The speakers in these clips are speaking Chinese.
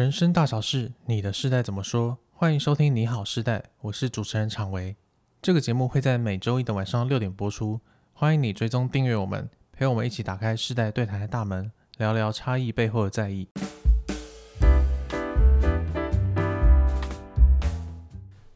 人生大小事，你的世代怎么说？欢迎收听《你好世代》，我是主持人常维。这个节目会在每周一的晚上六点播出，欢迎你追踪订阅我们，陪我们一起打开世代对谈的大门，聊聊差异背后的在意。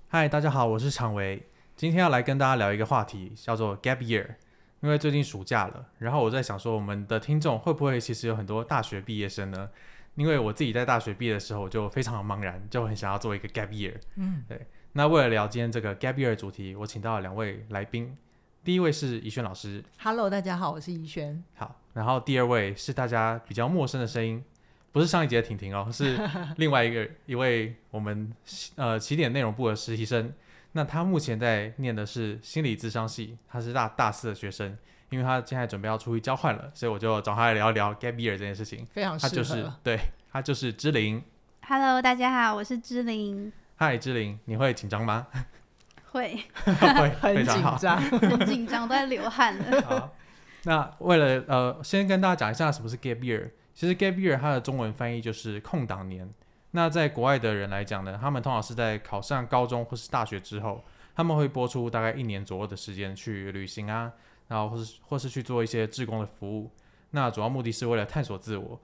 嗨，大家好，我是常维，今天要来跟大家聊一个话题，叫做 Gap Year。因为最近暑假了，然后我在想说，我们的听众会不会其实有很多大学毕业生呢？因为我自己在大学毕业的时候就非常的茫然，就很想要做一个 gap year。嗯，对。那为了聊今天这个 gap year 的主题，我请到了两位来宾。第一位是怡轩老师。Hello，大家好，我是怡轩。好。然后第二位是大家比较陌生的声音，不是上一节的婷婷哦，是 另外一个一位我们呃起点内容部的实习生。那他目前在念的是心理咨商系，他是大大四的学生。因为他现在准备要出去交换了，所以我就找他来聊一聊 gap year 这件事情。非常适合。他就是对，他就是芝玲。Hello，大家好，我是芝玲。Hi，芝玲，你会紧张吗？会，会，很紧张，很紧张，都在流汗了。好，那为了呃，先跟大家讲一下什么是 gap year。其实 gap year 它的中文翻译就是空档年。那在国外的人来讲呢，他们通常是在考上高中或是大学之后，他们会播出大概一年左右的时间去旅行啊。然后或是或是去做一些志工的服务，那主要目的是为了探索自我。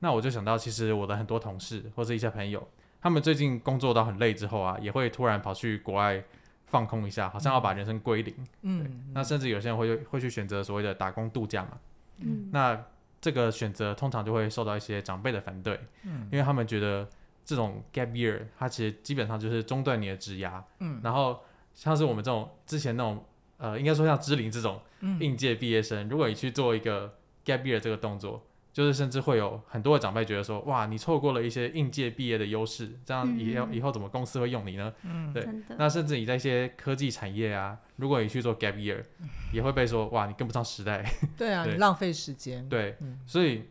那我就想到，其实我的很多同事或者一些朋友，他们最近工作到很累之后啊，也会突然跑去国外放空一下，好像要把人生归零。嗯，那甚至有些人会会去选择所谓的打工度假嘛。嗯，那这个选择通常就会受到一些长辈的反对。嗯，因为他们觉得这种 gap year 它其实基本上就是中断你的职涯。嗯，然后像是我们这种之前那种。呃，应该说像芝林这种应届毕业生，嗯，如果你去做一个 gap year 这个动作，就是甚至会有很多的长辈觉得说，哇，你错过了一些应届毕业的优势，这样以后，嗯，以后怎么公司会用你呢？嗯，对。那甚至你在一些科技产业啊，如果你去做 gap year，也会被说，哇，你跟不上时代。对啊，对你浪费时间。对，嗯，所以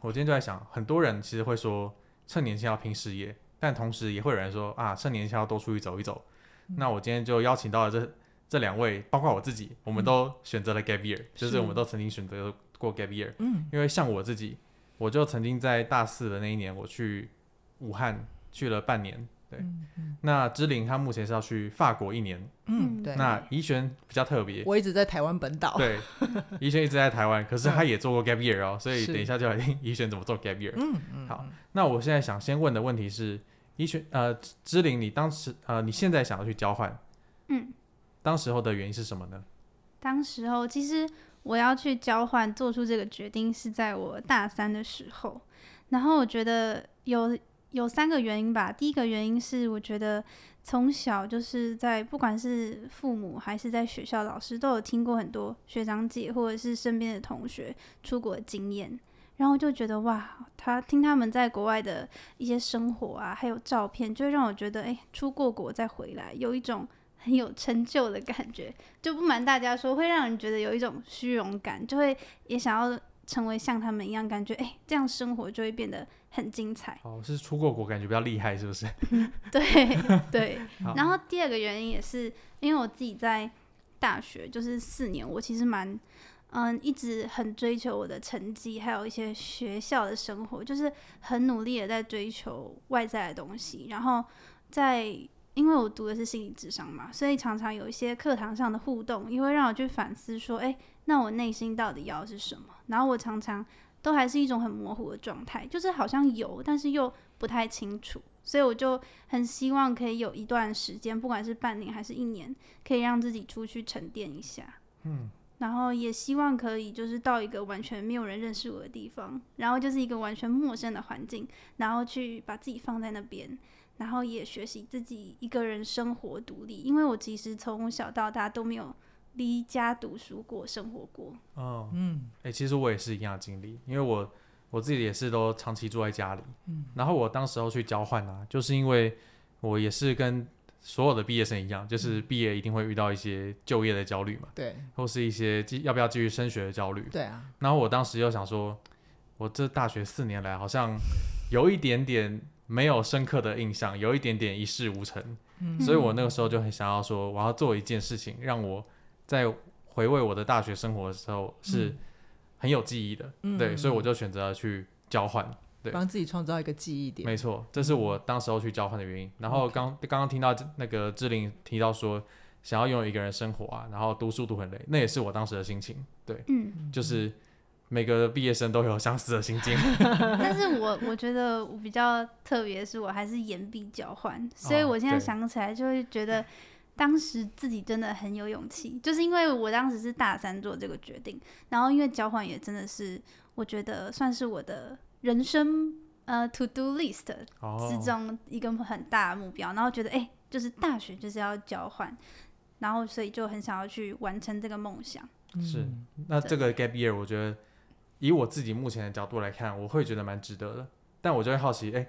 我今天就在想，很多人其实会说，趁年轻要拼事业，但同时也会有人说，啊，趁年轻要多出去走一走。嗯，那我今天就邀请到了这。这两位，包括我自己，我们都选择了 gap year，、嗯、就是我们都曾经选择过 gap year。嗯，因为像我自己，我就曾经在大四的那一年，我去武汉去了半年。对，嗯嗯、那芝玲她目前是要去法国一年。嗯，对。那怡璇比较特别，我一直在台湾本岛。对，怡璇一直在台湾，可是她也做过 gap year 哦，所以等一下就来听怡璇怎么做 gap year。嗯嗯。好，那我现在想先问的问题是，怡璇呃，芝玲，你当时呃，你现在想要去交换？嗯。当时候的原因是什么呢？当时候其实我要去交换，做出这个决定是在我大三的时候。然后我觉得有有三个原因吧。第一个原因是我觉得从小就是在不管是父母还是在学校老师都有听过很多学长姐或者是身边的同学出国的经验，然后就觉得哇，他听他们在国外的一些生活啊，还有照片，就会让我觉得哎，出过国再回来有一种。很有成就的感觉，就不瞒大家说，会让人觉得有一种虚荣感，就会也想要成为像他们一样，感觉哎，这样生活就会变得很精彩。哦，是出过国，感觉比较厉害，是不是？对对。然后第二个原因也是因为我自己在大学就是四年，我其实蛮嗯，一直很追求我的成绩，还有一些学校的生活，就是很努力的在追求外在的东西，然后在。因为我读的是心理智商嘛，所以常常有一些课堂上的互动，也会让我去反思说，哎，那我内心到底要的是什么？然后我常常都还是一种很模糊的状态，就是好像有，但是又不太清楚。所以我就很希望可以有一段时间，不管是半年还是一年，可以让自己出去沉淀一下。嗯，然后也希望可以就是到一个完全没有人认识我的地方，然后就是一个完全陌生的环境，然后去把自己放在那边。然后也学习自己一个人生活独立，因为我其实从小到大都没有离家读书过、生活过。哦，嗯，哎、欸，其实我也是一样的经历，因为我我自己也是都长期住在家里。嗯，然后我当时候去交换啊，就是因为我也是跟所有的毕业生一样，就是毕业一定会遇到一些就业的焦虑嘛，对，或是一些继要不要继续升学的焦虑。对啊，然后我当时又想说，我这大学四年来好像有一点点。没有深刻的印象，有一点点一事无成，嗯，所以我那个时候就很想要说，我要做一件事情，让我在回味我的大学生活的时候是很有记忆的，嗯，对，所以我就选择去交换，对，帮自己创造一个记忆点。没错，这是我当时候去交换的原因。然后刚刚刚听到那个志玲提到说，想要拥有一个人生活啊，然后读书读很累，那也是我当时的心情。对，嗯，就是每个毕业生都有相似的心境。但是我我觉得我比较特别，是我还是言必交换，所以我现在想起来就会觉得。当时自己真的很有勇气，就是因为我当时是大三做这个决定，然后因为交换也真的是我觉得算是我的人生呃 to do list 之中一个很大的目标，然后觉得哎、欸，就是大学就是要交换，然后所以就很想要去完成这个梦想。是，那这个 gap year 我觉得以我自己目前的角度来看，我会觉得蛮值得的，但我就会好奇哎。欸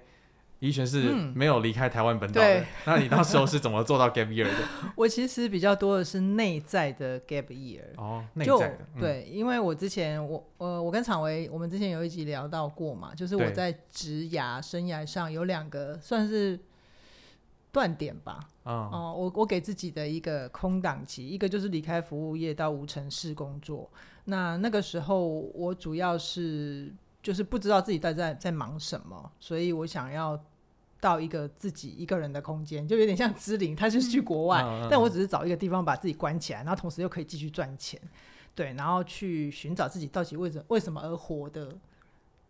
宜璇是没有离开台湾本岛的，嗯、那你到时候是怎么做到 gap year 的？我其实比较多的是内在的 gap year。哦，内在的。嗯、对，因为我之前我呃我跟昶维我们之前有一集聊到过嘛，就是我在职涯生涯上有两个算是断点吧。哦、嗯呃，我我给自己的一个空档期，一个就是离开服务业到无尘室工作。那那个时候我主要是就是不知道自己在在在忙什么，所以我想要。到一个自己一个人的空间，就有点像芝玲，他就是去国外，嗯、但我只是找一个地方把自己关起来，然后同时又可以继续赚钱，对，然后去寻找自己到底为什么为什么而活的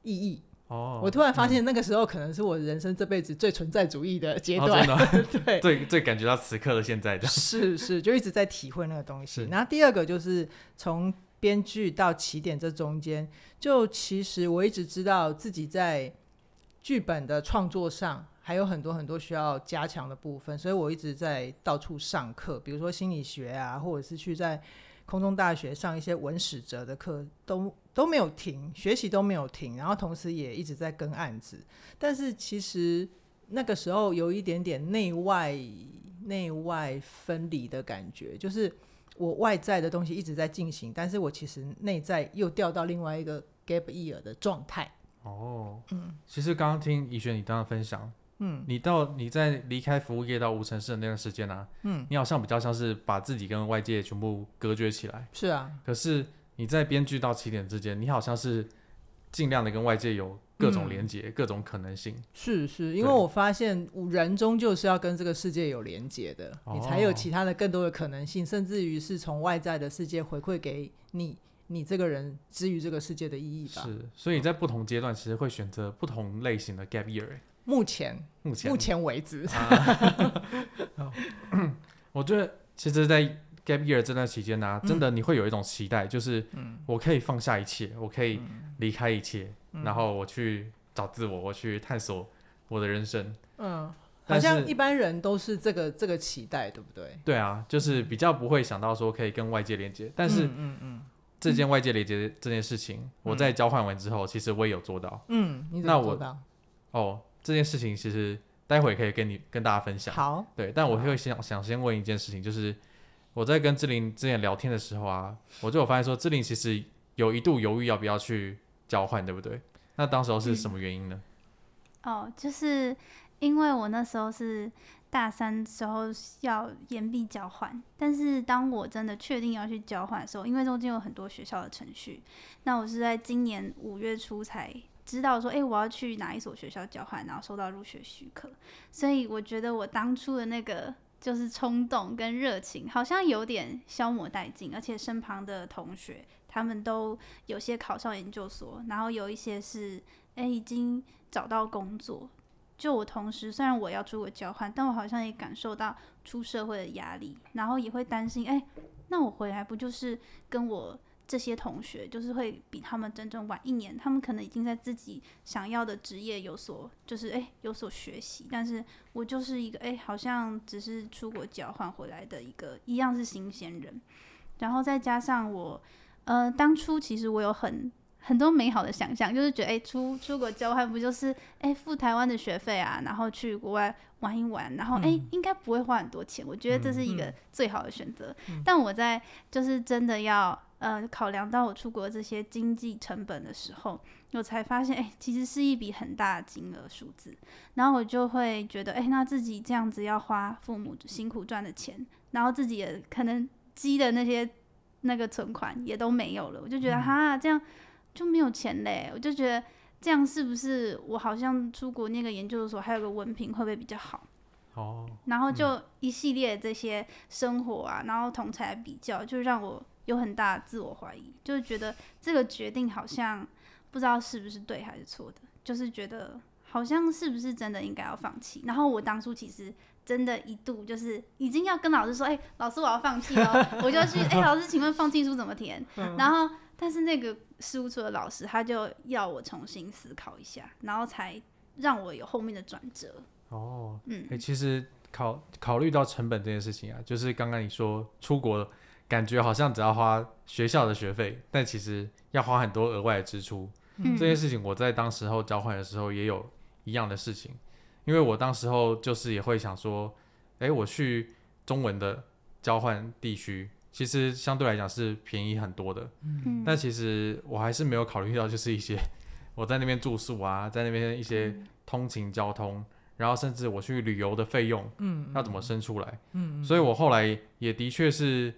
意义。哦，我突然发现那个时候可能是我人生这辈子最存在主义的阶段，哦、对，最最感觉到此刻的现在的，是是，就一直在体会那个东西。然后第二个就是从编剧到起点这中间，就其实我一直知道自己在剧本的创作上。还有很多很多需要加强的部分，所以我一直在到处上课，比如说心理学啊，或者是去在空中大学上一些文史哲的课，都都没有停，学习都没有停，然后同时也一直在跟案子。但是其实那个时候有一点点内外内外分离的感觉，就是我外在的东西一直在进行，但是我其实内在又掉到另外一个 gap year 的状态。哦，嗯，其实刚刚听怡璇你刚刚分享。嗯，你到你在离开服务业到无尘室的那段时间啊，嗯，你好像比较像是把自己跟外界全部隔绝起来。是啊，可是你在编剧到起点之间，你好像是尽量的跟外界有各种连接、嗯、各种可能性。是是，因为我发现人终究是要跟这个世界有连接的，你才有其他的更多的可能性，哦、甚至于是从外在的世界回馈给你，你这个人之于这个世界的意义吧。是，所以在不同阶段其实会选择不同类型的 gap year。目前，目前，目前为止，啊、我觉得，其实，在 gap year 这段期间呢、啊，真的你会有一种期待，嗯、就是我可以放下一切，我可以离开一切，嗯、然后我去找自我，我去探索我的人生。嗯，好像一般人都是这个这个期待，对不对？对啊，就是比较不会想到说可以跟外界连接，但是，嗯嗯，嗯这件外界连接这件事情，嗯、我在交换完之后，其实我也有做到。嗯，你怎么做到？哦。这件事情其实待会可以跟你跟大家分享。好，对，但我会想想先问一件事情，就是我在跟志玲之前聊天的时候啊，我就有发现说，志玲其实有一度犹豫要不要去交换，对不对？那当时候是什么原因呢？嗯、哦，就是因为我那时候是大三时候要延毕交换，但是当我真的确定要去交换的时候，因为中间有很多学校的程序，那我是在今年五月初才。知道说，哎、欸，我要去哪一所学校交换，然后收到入学许可，所以我觉得我当初的那个就是冲动跟热情，好像有点消磨殆尽，而且身旁的同学他们都有些考上研究所，然后有一些是哎、欸、已经找到工作，就我同时虽然我要出国交换，但我好像也感受到出社会的压力，然后也会担心，哎、那我回来不就是跟我。这些同学就是会比他们整整晚一年，他们可能已经在自己想要的职业有所，就是诶有所学习，但是我就是一个诶好像只是出国交换回来的一个一样是新鲜人，然后再加上我，呃，当初其实我有很很多美好的想象，就是觉得诶出出国交换不就是诶付台湾的学费啊，然后去国外玩一玩，然后诶、嗯、应该不会花很多钱，我觉得这是一个最好的选择。嗯嗯、但我在就是真的要。呃，考量到我出国这些经济成本的时候，我才发现，哎、欸，其实是一笔很大的金额数字。然后我就会觉得，哎、欸，那自己这样子要花父母辛苦赚的钱，然后自己也可能积的那些那个存款也都没有了，我就觉得，哈，这样就没有钱嘞。我就觉得这样是不是我好像出国那个研究所还有个文凭会不会比较好？哦，然后就一系列这些生活啊，嗯、然后同才比较，就让我有很大的自我怀疑，就是觉得这个决定好像不知道是不是对还是错的，就是觉得好像是不是真的应该要放弃。然后我当初其实真的一度就是已经要跟老师说，哎、老师我要放弃了，我就去，哎、老师请问放弃书怎么填？然后但是那个事务处的老师他就要我重新思考一下，然后才让我有后面的转折。哦，嗯，哎、其实考考虑到成本这件事情啊，就是刚刚你说出国，感觉好像只要花学校的学费，但其实要花很多额外的支出。嗯，这件事情我在当时候交换的时候也有一样的事情，因为我当时候就是也会想说，哎、欸，我去中文的交换地区，其实相对来讲是便宜很多的。嗯，但其实我还是没有考虑到，就是一些我在那边住宿啊，在那边一些通勤交通。然后甚至我去旅游的费用，嗯，要怎么生出来？嗯，所以我后来也的确是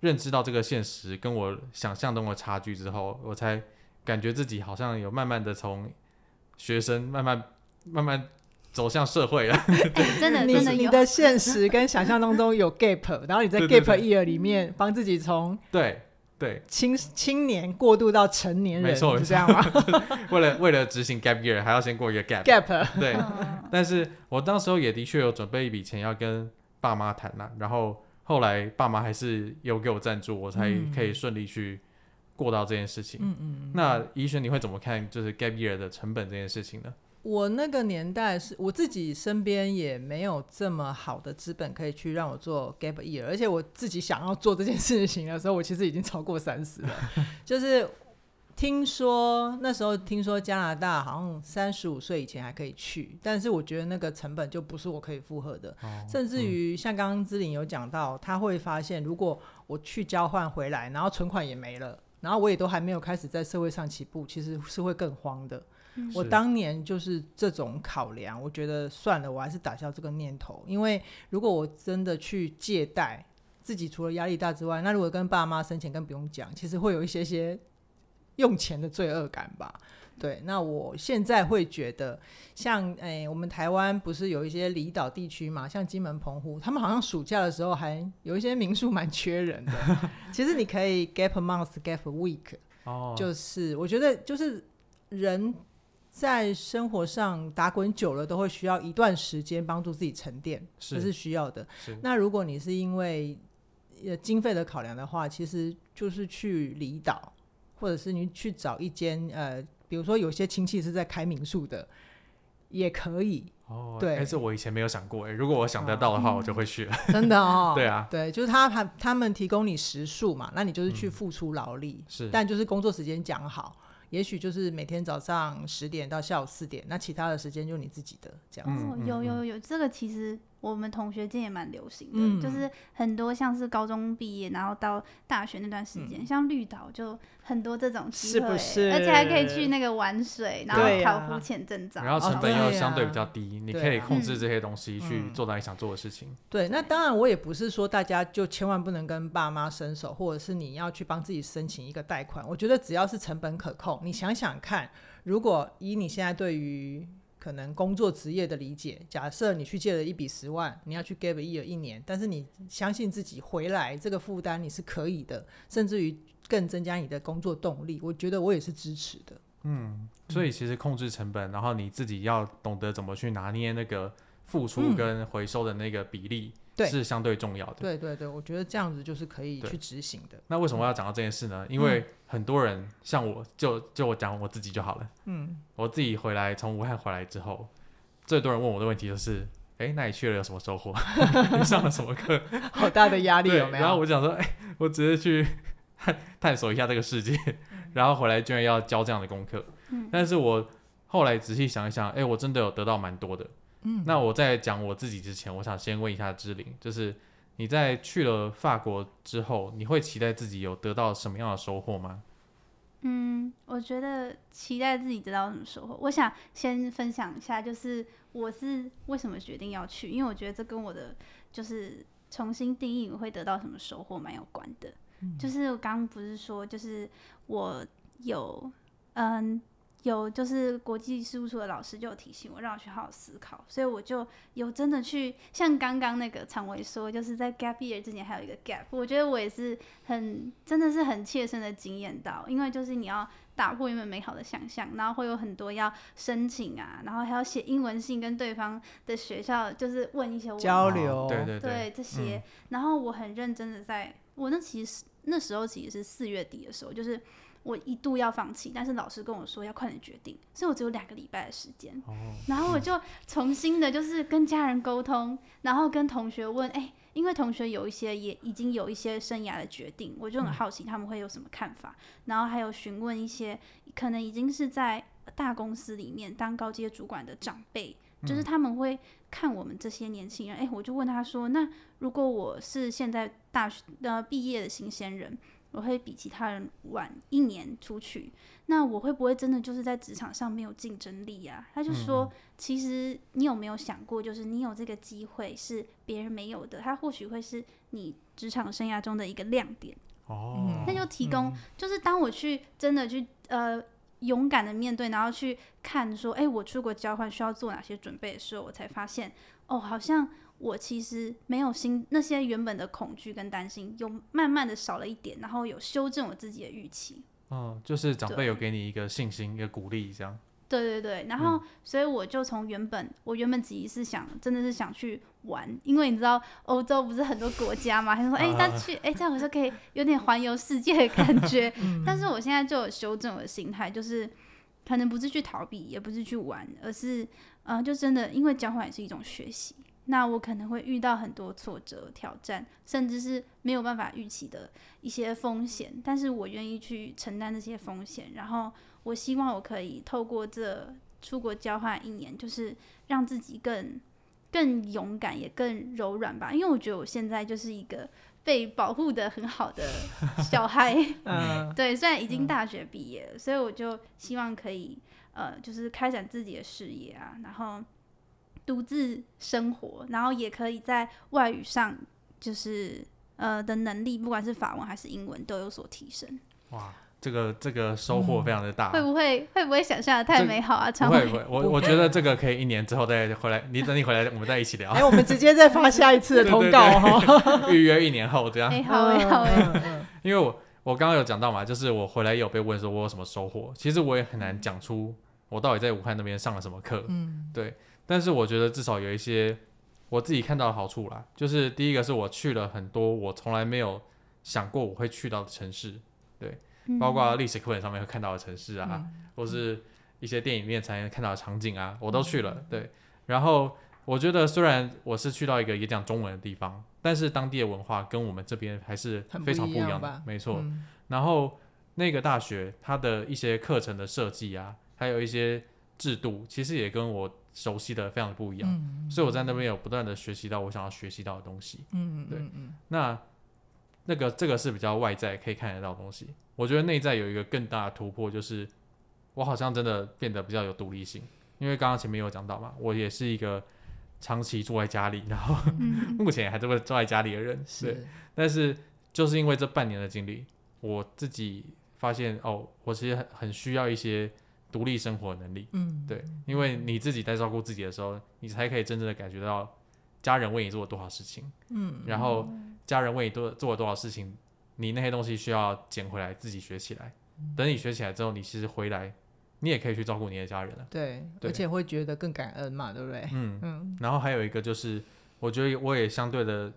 认知到这个现实跟我想象中的差距之后，我才感觉自己好像有慢慢的从学生慢慢慢慢走向社会了。欸、真的，真的你，你的现实跟想象当中有 gap，然后你在 gap year 里面帮自己从对。对，青青年过渡到成年人，没错，是这样吗？为了为了执行 gap year，还要先过一个 gap gap。对，但是我当时候也的确有准备一笔钱要跟爸妈谈呐，然后后来爸妈还是有给我赞助，我才可以顺利去过到这件事情。嗯嗯。那怡璇，你会怎么看就是 gap year 的成本这件事情呢？我那个年代是我自己身边也没有这么好的资本可以去让我做 gap year，而且我自己想要做这件事情的时候，我其实已经超过三十了。就是听说那时候听说加拿大好像三十五岁以前还可以去，但是我觉得那个成本就不是我可以负荷的。哦、甚至于像刚刚之玲有讲到，他会发现如果我去交换回来，然后存款也没了，然后我也都还没有开始在社会上起步，其实是会更慌的。我当年就是这种考量，我觉得算了，我还是打消这个念头。因为如果我真的去借贷，自己除了压力大之外，那如果跟爸妈生钱更不用讲，其实会有一些些用钱的罪恶感吧。对，那我现在会觉得，像诶、欸，我们台湾不是有一些离岛地区嘛，像金门、澎湖，他们好像暑假的时候还有一些民宿蛮缺人的。其实你可以 gap a month, gap a week，哦，就是我觉得就是人。在生活上打滚久了，都会需要一段时间帮助自己沉淀，这是，是需要的。那如果你是因为呃经费的考量的话，其实就是去离岛，或者是你去找一间呃，比如说有些亲戚是在开民宿的，也可以。哦，对，但是我以前没有想过，哎，如果我想得到的话，哦、我就会去了。真的哦，对啊，对，就是他他他们提供你食宿嘛，那你就是去付出劳力，嗯、是，但就是工作时间讲好。也许就是每天早上十点到下午四点，那其他的时间就你自己的这样子。哦，有有有，这个其实。我们同学间也蛮流行的，嗯、就是很多像是高中毕业，然后到大学那段时间，嗯、像绿岛就很多这种机会，是不是？而且还可以去那个玩水，然后考浮潜证照，然后成本又相对比较低，你可以控制这些东西去做到你想做的事情。对，那当然我也不是说大家就千万不能跟爸妈伸手，或者是你要去帮自己申请一个贷款。我觉得只要是成本可控，你想想看，如果以你现在对于可能工作职业的理解，假设你去借了一笔十万，你要去 gap year 一年，但是你相信自己回来这个负担你是可以的，甚至于更增加你的工作动力，我觉得我也是支持的。嗯，所以其实控制成本，嗯、然后你自己要懂得怎么去拿捏那个付出跟回收的那个比例。嗯对是相对重要的。对对对，我觉得这样子就是可以去执行的。那为什么要讲到这件事呢？嗯、因为很多人像我，就就我讲我自己就好了。嗯，我自己回来从武汉回来之后，最多人问我的问题就是：哎，那你去了有什么收获？你上了什么课？好大的压力有没有？然后我想说：哎，我只是去探 探索一下这个世界，然后回来居然要教这样的功课。嗯、但是我后来仔细想一想，哎，我真的有得到蛮多的。嗯，那我在讲我自己之前，我想先问一下芝玲，就是你在去了法国之后，你会期待自己有得到什么样的收获吗？嗯，我觉得期待自己得到什么收获，我想先分享一下，就是我是为什么决定要去，因为我觉得这跟我的就是重新定义我会得到什么收获蛮有关的。嗯，就是我刚刚不是说，就是我有嗯。有就是国际事务所的老师就有提醒我，让我去好好思考，所以我就有真的去像刚刚那个常维说，就是在 gap year 之前还有一个 gap，我觉得我也是很真的是很切身的经验到，因为就是你要打破原本美好的想象，然后会有很多要申请啊，然后还要写英文信跟对方的学校就是问一些交流，对对对。这些，嗯、然后我很认真的在，我那其实那时候其实是四月底的时候，就是。我一度要放弃，但是老师跟我说要快点决定，所以我只有两个礼拜的时间。哦、然后我就重新的，就是跟家人沟通，嗯、然后跟同学问，哎、欸，因为同学有一些也已经有一些生涯的决定，我就很好奇他们会有什么看法。嗯、然后还有询问一些可能已经是在大公司里面当高阶主管的长辈，嗯、就是他们会看我们这些年轻人。哎、欸，我就问他说，那如果我是现在大学呃毕业的新鲜人？我会比其他人晚一年出去，那我会不会真的就是在职场上没有竞争力啊？他就说，嗯、其实你有没有想过，就是你有这个机会是别人没有的，他或许会是你职场生涯中的一个亮点。哦，那就提供，嗯、就是当我去真的去呃勇敢的面对，然后去看说，哎，我出国交换需要做哪些准备的时候，我才发现，哦，好像。我其实没有心，那些原本的恐惧跟担心，有慢慢的少了一点，然后有修正我自己的预期。嗯，就是长辈有给你一个信心，一个鼓励，这样。对对对，然后、嗯、所以我就从原本，我原本自己是想，真的是想去玩，因为你知道欧洲不是很多国家嘛，他说 哎，但去哎，这样我就可以有点环游世界的感觉。嗯、但是我现在就有修正我的心态，就是可能不是去逃避，也不是去玩，而是嗯、呃，就真的因为交换也是一种学习。那我可能会遇到很多挫折、挑战，甚至是没有办法预期的一些风险，但是我愿意去承担这些风险。然后我希望我可以透过这出国交换一年，就是让自己更更勇敢，也更柔软吧。因为我觉得我现在就是一个被保护的很好的 小孩，对，虽然已经大学毕业了，所以我就希望可以呃，就是开展自己的事业啊，然后。独自生活，然后也可以在外语上，就是呃的能力，不管是法文还是英文，都有所提升。哇，这个这个收获非常的大。嗯、会不会会不会想象的太美好啊？不会不会，我我觉得这个可以一年之后再回来，你等你回来，我们再一起聊。哎，我们直接再发下一次的通告哈，预约一年后这样。哎，好哎好哎。因为我我刚刚有讲到嘛，就是我回来也有被问说我有什么收获，其实我也很难讲出我到底在武汉那边上了什么课。嗯，对。但是我觉得至少有一些我自己看到的好处啦，就是第一个是我去了很多我从来没有想过我会去到的城市，包括历史课本上面会看到的城市啊，嗯、或是一些电影里面才能看到的场景啊，我都去了，嗯、对。然后我觉得虽然我是去到一个也讲中文的地方，但是当地的文化跟我们这边还是非常不一样的，没错。嗯、然后那个大学它的一些课程的设计啊，还有一些制度，其实也跟我。熟悉的非常的不一样，嗯、所以我在那边有不断的学习到我想要学习到的东西。嗯对，嗯那那个这个是比较外在可以看得到的东西。我觉得内在有一个更大的突破，就是我好像真的变得比较有独立性。因为刚刚前面有讲到嘛，我也是一个长期住在家里，然后、嗯、目前还是会住在家里的人。是对，但是就是因为这半年的经历，我自己发现哦，我其实很很需要一些。独立生活的能力，嗯，对，因为你自己在照顾自己的时候，你才可以真正的感觉到家人为你做了多少事情，嗯，然后家人为你多做了多少事情，你那些东西需要捡回来自己学起来。等你学起来之后，你其实回来，你也可以去照顾你的家人了，对，对，而且会觉得更感恩嘛，对不对？嗯嗯。然后还有一个就是，我觉得我也相对的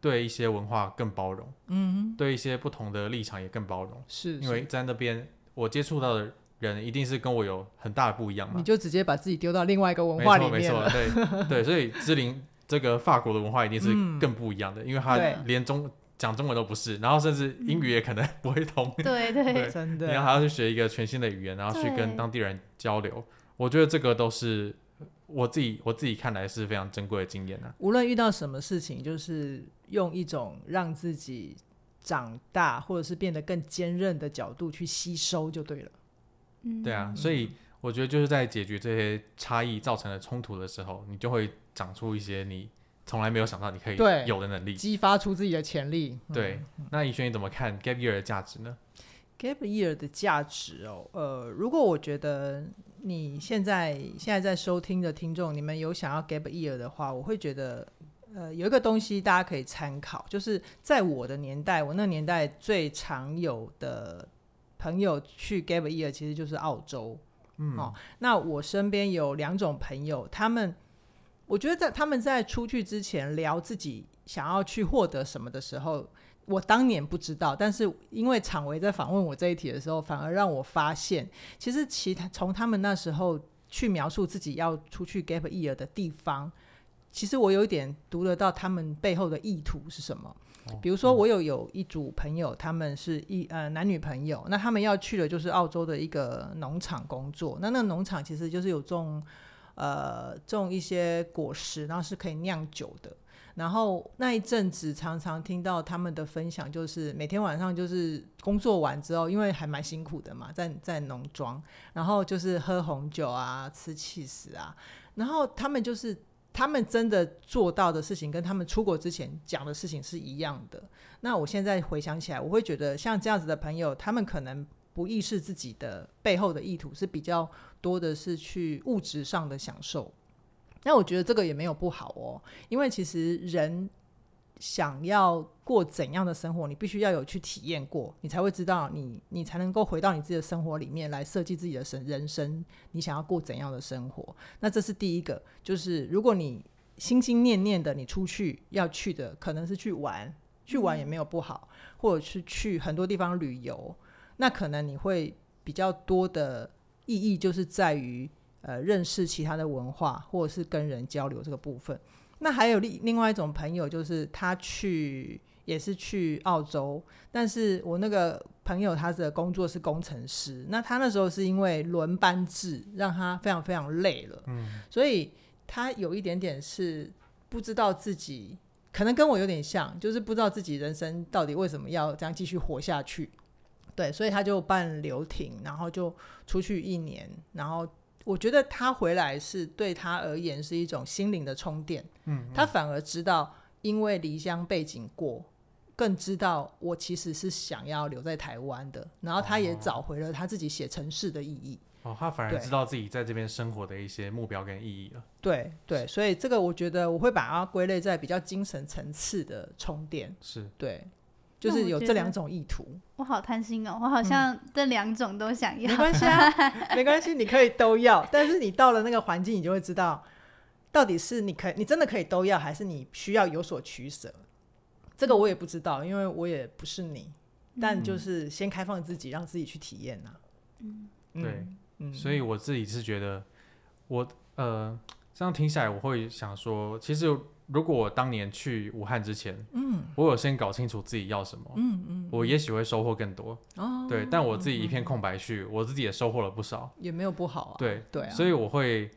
对一些文化更包容，嗯，对一些不同的立场也更包容，是，因为在那边我接触到的。人一定是跟我有很大的不一样嘛？你就直接把自己丢到另外一个文化里面了。没错，没错，对对，所以芝琳这个法国的文化一定是更不一样的，嗯、因为他连中讲中文都不是，然后甚至英语也可能不会通。嗯、对 对，对真的，然后还要去学一个全新的语言，然后去跟当地人交流。我觉得这个都是我自己我自己看来是非常珍贵的经验啊。无论遇到什么事情，就是用一种让自己长大或者是变得更坚韧的角度去吸收就对了。嗯对啊，所以我觉得就是在解决这些差异造成的冲突的时候，你就会长出一些你从来没有想到你可以有的能力，激发出自己的潜力。对，那以轩你怎么看 gap year 的价值呢 gap year 的价值哦，呃，如果我觉得你现在现在在收听的听众，你们有想要 gap year 的话，我会觉得，呃，有一个东西大家可以参考，就是在我的年代，我那年代最常有的朋友去 gap year，其实就是澳洲。嗯，哦，那我身边有两种朋友，他们，我觉得在他们在出去之前聊自己想要去获得什么的时候。我当年不知道，但是因为厂维在访问我这一题的时候，反而让我发现，其实其他从他们那时候去描述自己要出去 gap year 的地方，其实我有一点读得到他们背后的意图是什么。哦、比如说，我有有一组朋友，他们是一呃男女朋友，那他们要去的就是澳洲的一个农场工作，那那个农场其实就是有种呃种一些果实，然后是可以酿酒的。然后那一阵子，常常听到他们的分享，就是每天晚上就是工作完之后，因为还蛮辛苦的嘛，在在农庄，然后就是喝红酒啊，吃起司啊，然后他们就是他们真的做到的事情，跟他们出国之前讲的事情是一样的。那我现在回想起来，我会觉得像这样子的朋友，他们可能不意识自己的背后的意图是比较多的是去物质上的享受。那我觉得这个也没有不好哦，因为其实人想要过怎样的生活，你必须要有去体验过，你才会知道你，你你才能够回到你自己的生活里面来设计自己的生人生，你想要过怎样的生活？那这是第一个，就是如果你心心念念的你出去要去的可能是去玩，去玩也没有不好，或者是去很多地方旅游，那可能你会比较多的意义就是在于。呃，认识其他的文化，或者是跟人交流这个部分。那还有另另外一种朋友，就是他去也是去澳洲，但是我那个朋友他的工作是工程师，那他那时候是因为轮班制，让他非常非常累了，嗯，所以他有一点点是不知道自己，可能跟我有点像，就是不知道自己人生到底为什么要这样继续活下去，对，所以他就办留停，然后就出去一年，然后。我觉得他回来是对他而言是一种心灵的充电，嗯，嗯，他反而知道，因为离乡背景过，更知道我其实是想要留在台湾的，然后他也找回了他自己写城市的意义。哦，他反而知道自己在这边生活的一些目标跟意义了。对对，所以这个我觉得我会把它归类在比较精神层次的充电，是对。就是有这两种意图，我好贪心哦，我好像这两种都想要。嗯、没关系啊，没关系，你可以都要。但是你到了那个环境，你就会知道，到底是你可以，你真的可以都要，还是你需要有所取舍。这个我也不知道，因为我也不是你。但就是先开放自己，让自己去体验呐、啊。嗯，对，嗯，所以我自己是觉得，我呃，这样听下来，我会想说，其实。如果我当年去武汉之前，嗯，我有先搞清楚自己要什么，嗯嗯，我也许会收获更多，哦，对，但我自己一片空白去，我自己也收获了不少，也没有不好啊，对对啊，所以我会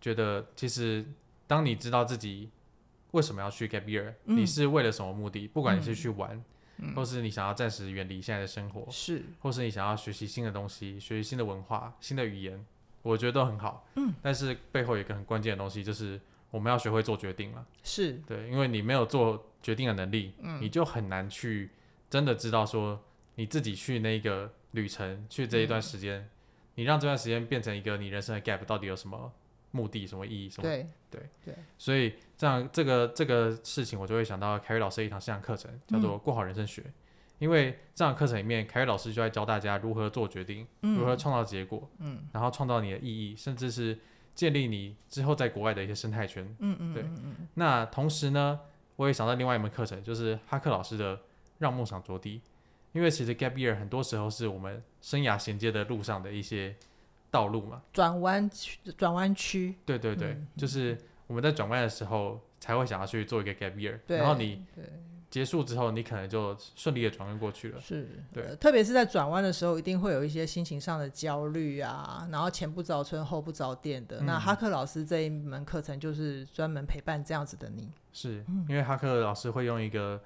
觉得，其实当你知道自己为什么要去 gap year，你是为了什么目的？不管你是去玩，或是你想要暂时远离现在的生活，是，或是你想要学习新的东西，学习新的文化、新的语言，我觉得都很好，嗯，但是背后有一个很关键的东西就是。我们要学会做决定了，是对，因为你没有做决定的能力，嗯，你就很难去真的知道说你自己去那个旅程，去这一段时间，嗯，你让这段时间变成一个你人生的 gap，到底有什么目的、什么意义？什么？对对对，所以这样这个这个事情，我就会想到凯瑞老师一堂线上课程，叫做《过好人生学》，嗯，因为这堂课程里面，凯瑞老师就在教大家如何做决定，嗯，如何创造结果，嗯，然后创造你的意义，甚至是。建立你之后在国外的一些生态圈，嗯嗯，对。那同时呢，我也想到另外一门课程，就是哈克老师的“让梦想着地”。因为其实 gap year 很多时候是我们生涯衔接的路上的一些道路嘛，转弯区，转弯区。对对对，嗯、就是我们在转弯的时候才会想要去做一个 gap year，然后你对。结束之后，你可能就顺利的转弯过去了。是，对，呃、特别是在转弯的时候，一定会有一些心情上的焦虑啊，然后前不着村后不着店的。嗯、那哈克老师这一门课程就是专门陪伴这样子的你。是因为哈克老师会用一个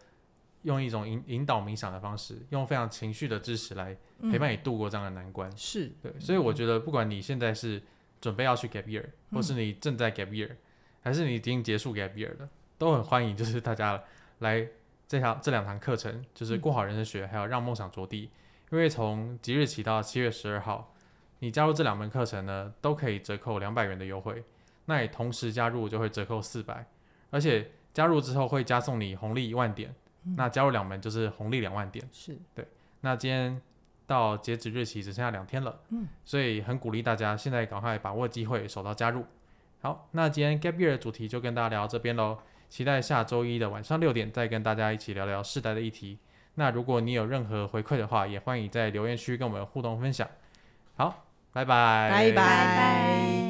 用一种引引导冥想的方式，用非常情绪的支持来陪伴你度过这样的难关。是、嗯，对，所以我觉得不管你现在是准备要去 gap year，、嗯、或是你正在 gap year，还是你已经结束 gap year 了，都很欢迎，就是大家来。这条这两堂课程就是过好人生学，嗯、还有让梦想着地。因因为从即日起到七月十二号，你加入这两门课程呢，都可以折扣两百元的优惠。那你同时加入就会折扣四百，而且加入之后会加送你红利一万点。嗯、那加入两门就是红利两万点。是对。那今天到截止日期只剩下两天了，嗯，所以很鼓励大家现在赶快把握机会，手到加入。好，那今天 Gap Year 的主题就跟大家聊到这边喽，期待下周一的晚上六点再跟大家一起聊聊世代的议题。那如果你有任何回馈的话，也欢迎在留言区跟我们互动分享。好，拜拜，拜拜。